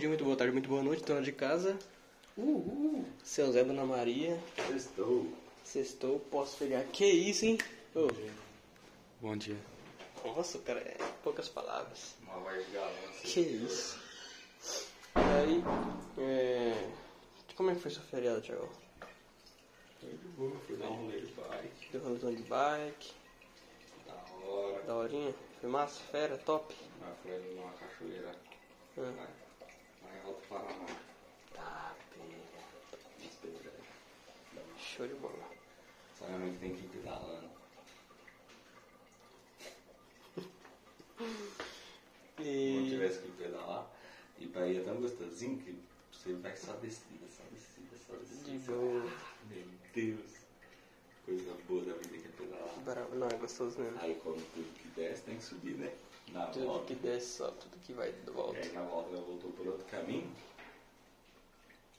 dia, muito boa tarde, muito boa noite, dona de casa. Uhul. Seu Zé, Dona Maria. Estou. Sextou, posso pegar. Que isso, hein? Ô, Bom dia. nossa, cara, é poucas palavras. Uma voz de galã. Que isso. E aí, é... Como é que foi seu feriado, Thiago? Foi de boa, fui dar um rolê de bike. Deu rolezão de bike, Da hora. da horinha? Foi massa, fera, top? Mas foi numa cachoeira. Ah. Alto Paraná. Tá, pega. Show de bola. Sabe muito tem que ir pedalando. Não E... tivesse que pedalar, e ir é tão gostosinho que você vai só descida, só descida, só descida. De boa. Meu Deus. Coisa boa da vida que é pedalar. Não, é gostoso mesmo. Aí quando tudo que desce tem que subir, né? Na Tudo volta. que desce só, tudo que vai de E volta. aí na volta ela voltou por outro caminho.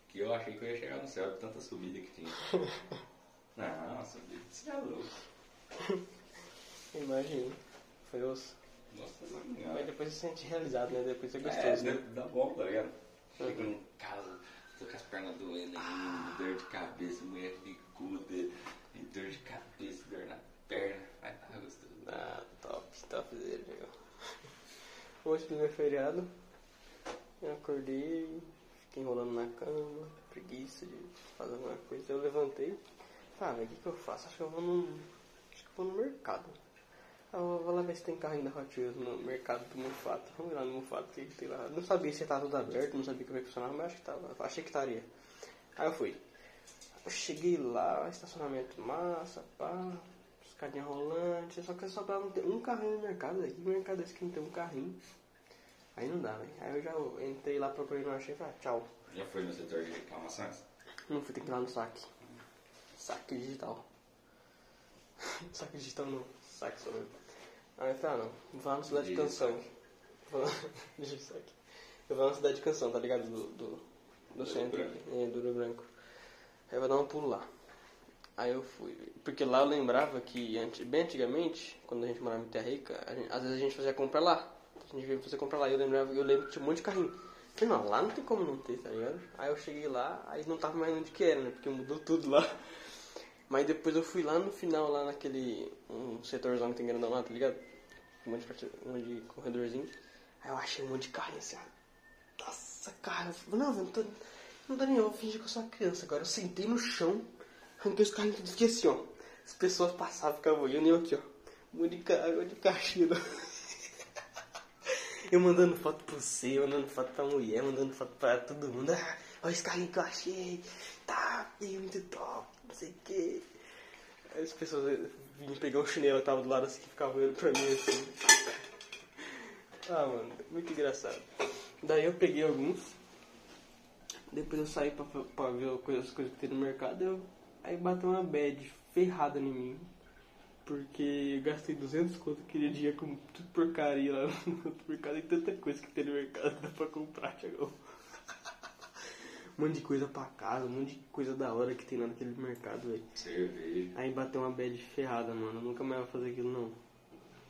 Que eu achei que eu ia chegar no céu de tanta subida que tinha. Não, subida céu é louco. Imagina. Foi osso. Nossa Mas depois você se sente realizado, né? Depois é É, gostoso, né? dá, bom, tá ligado? Chega Uhum. em casa, tô com as pernas doendo ainda, dor de cabeça, mulher bicuda, dor de cabeça, dor na perna. Vai tá gostoso. Ah, top, top dele, viu? Hoje, primeiro feriado, eu acordei, fiquei enrolando na cama, preguiça de fazer alguma coisa. Eu levantei, ah, mas o que, que eu faço? Acho que eu vou no. Acho que vou no mercado. Ah, eu vou lá ver se tem carrinho da Hot Wheels no mercado do Mufato. Vamos lá no Mufato, que, tem lá? Não sabia se estava tudo aberto, não sabia como é que funcionava, mas acho que tava. Achei que estaria. Aí eu fui. Eu cheguei lá, estacionamento massa, pá, escadinha rolante, só que só pra não ter um carrinho no mercado, velho. Que mercado esse que não tem um carrinho? Aí não dá, velho. Aí eu já entrei lá, procurei, não achei, falei, ah, tchau. Já foi no setor de reclamações? Não fui ter que ir lá no saque. Saque digital. saque digital não, saque só mesmo. Aí eu falei, ah não, vou lá na cidade de canção. Vou lá, Digisaque. Eu vou lá na cidade de canção, tá ligado? Do, do, do centro, é, do Rio Branco. Aí eu vou dar um pulo lá. Aí eu fui. Porque lá eu lembrava que antes, bem antigamente, quando a gente morava em Terra Rica, gente- às vezes a gente fazia compra lá. A gente veio fazer compra lá. E eu lembrava, eu lembro que tinha um monte de carrinho. Eu Falei, não, lá não tem como não ter, tá ligado? Aí eu cheguei lá, aí não tava mais onde que era, né? Porque mudou tudo lá. Mas depois eu fui lá no final, lá naquele um setorzão que tem grandão lá, tá ligado? Um monte de, um monte de corredorzinho. Aí eu achei um monte de carrinho assim, ó. Nossa, cara. Eu falei, não, não tô, não tô nem eu, vou fingir que eu sou uma criança. Agora eu sentei no chão, arranquei os carrinhos tudo e fiquei assim, ó. As pessoas passavam, ficavam olhando e eu aqui, ó. Monte de caixinha. Eu mandando foto pro você, mandando foto pra mulher, mandando foto pra todo mundo. Ah, olha esse carrinho que eu achei. Tá, é muito top, não sei o que. Aí as pessoas vinham pegar o chinelo que tava do lado assim, que ficava olhando pra mim assim. Ah, mano, muito engraçado. Daí eu peguei alguns. Depois eu saí pra, pra ver as coisas que tem no mercado. Eu, aí bateu uma bad ferrada em mim. Porque eu gastei 200 conto aquele dia com tudo porcaria lá no mercado. E tanta coisa que tem no mercado dá pra comprar, Thiago. Um monte de coisa pra casa, um monte de coisa da hora que tem lá naquele mercado, velho. Cerveja. Aí bateu uma bad ferrada, mano. Eu nunca mais vou fazer aquilo, não.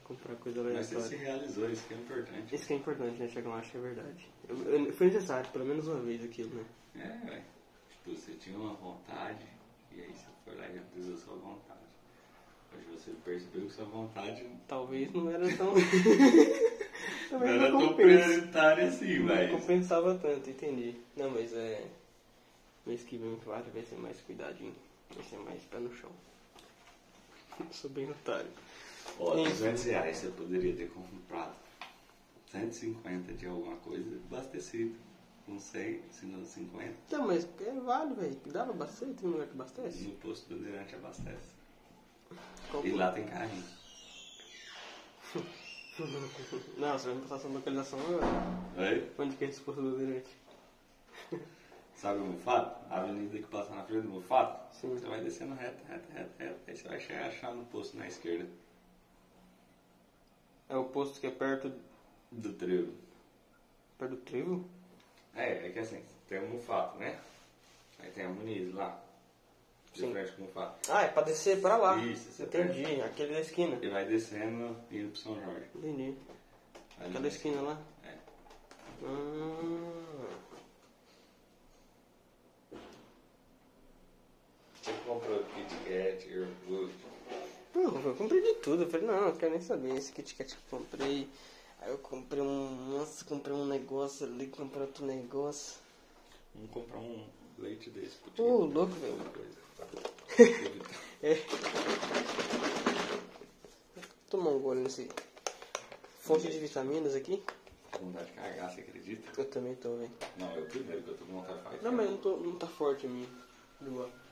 Comprar coisa Mas você se realizou, isso que é importante. Isso que é importante, né, Thiago? Eu acho que é verdade. Eu- eu- foi necessário, pelo menos uma vez aquilo, né? É, velho. Tipo, você tinha uma vontade e aí você foi lá e realizou sua vontade. Hoje você percebeu que sua vontade Talvez não era tão. não era não tão prioritária assim, Não mas. compensava tanto, entendi. Não, mas é. Mês que vem, claro, vai ser mais cuidadinho. Vai ser mais pé no chão. Sou bem otário. Ó, Sim. 200 reais você poderia ter comprado 150 de alguma coisa abastecido. Com 100, 50. Não, mas é válido, velho. Dava bastante, tem um lugar que abastece. No posto do Bandeirante abastece. Qual- E lá tem carrinho. Não, você vai me passar essa localização agora. Oi? Onde que é esse posto do Bandeirante? Sabe o Mufato? A avenida que passa na frente do Mufato? Sim. Você vai descendo reto, reto, reto, reto. Aí você vai chegar achar no posto na esquerda É o posto que é perto, do trevo. perto do trevo? É, é que assim, tem um fato, né? Aí tem a Muniz lá. De Sim. frente com o fato. Ah, é pra descer pra lá. Isso, você Entendi, pega. aquele da esquina. E vai descendo e indo pro São Jorge. Entendi. Ali Aquela esquina lá? É. Ah. Você comprou Kit Kat, Earwood? Não, eu comprei de tudo. Eu falei, não, não quero nem saber. Esse Kit Kat que eu comprei. Aí eu comprei um. Nossa, comprei um negócio ali, comprei outro negócio. Vamos comprar um leite desse. pro Diego. louco, velho. Coisa. É. Tomar um gole nesse. Fonte de vitaminas aqui. Com vontade de cagar, você acredita? Eu também tô, velho. Não, eu primeiro, que eu tô com vontade de fazer. Não, mas não, tô, não tá forte em mim. Boa. É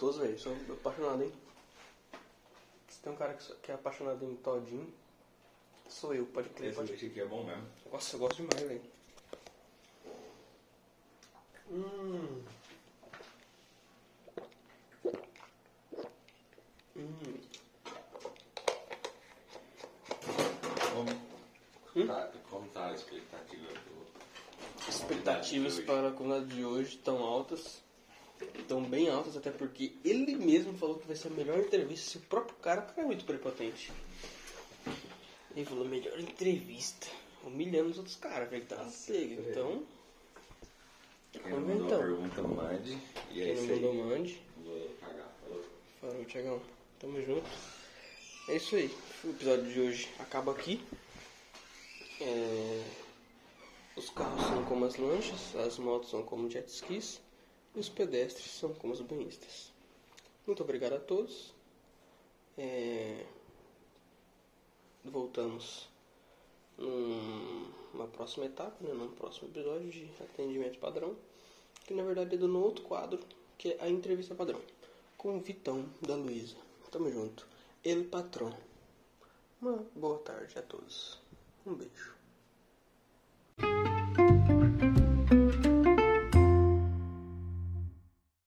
gostoso, velho. Sou apaixonado, hein? Se tem um cara que, é apaixonado em todinho, sou eu, pode crer. Esse Pode... aqui é bom mesmo. Nossa, eu gosto demais, velho. Hum. Hum. Como, tá, como tá a expectativa do... Expectativas para a comunidade de hoje estão altas. Estão bem altas, até porque ele mesmo falou que vai ser a melhor entrevista. Se o próprio cara, o cara é muito prepotente. Ele falou, melhor entrevista. Humilhando os outros caras, velho. Tá cego. Então, Quem não mandou Então. pergunta, mande. E é quem não mandou, mande. Vou pagar. Falou. Falou, Tiagão. Tamo junto. É isso aí. O episódio de hoje acaba aqui. É, Os carros são como as lanchas, as motos são como jet skis e os pedestres são como os banhistas. Muito obrigado a todos. É, Voltamos num- numa próxima etapa, né, num próximo episódio de atendimento padrão, que na verdade é do outro quadro, que é a entrevista padrão, com o Vitão da Luísa. Tamo junto. Ele patrão. Uma boa tarde a todos. Um beijo.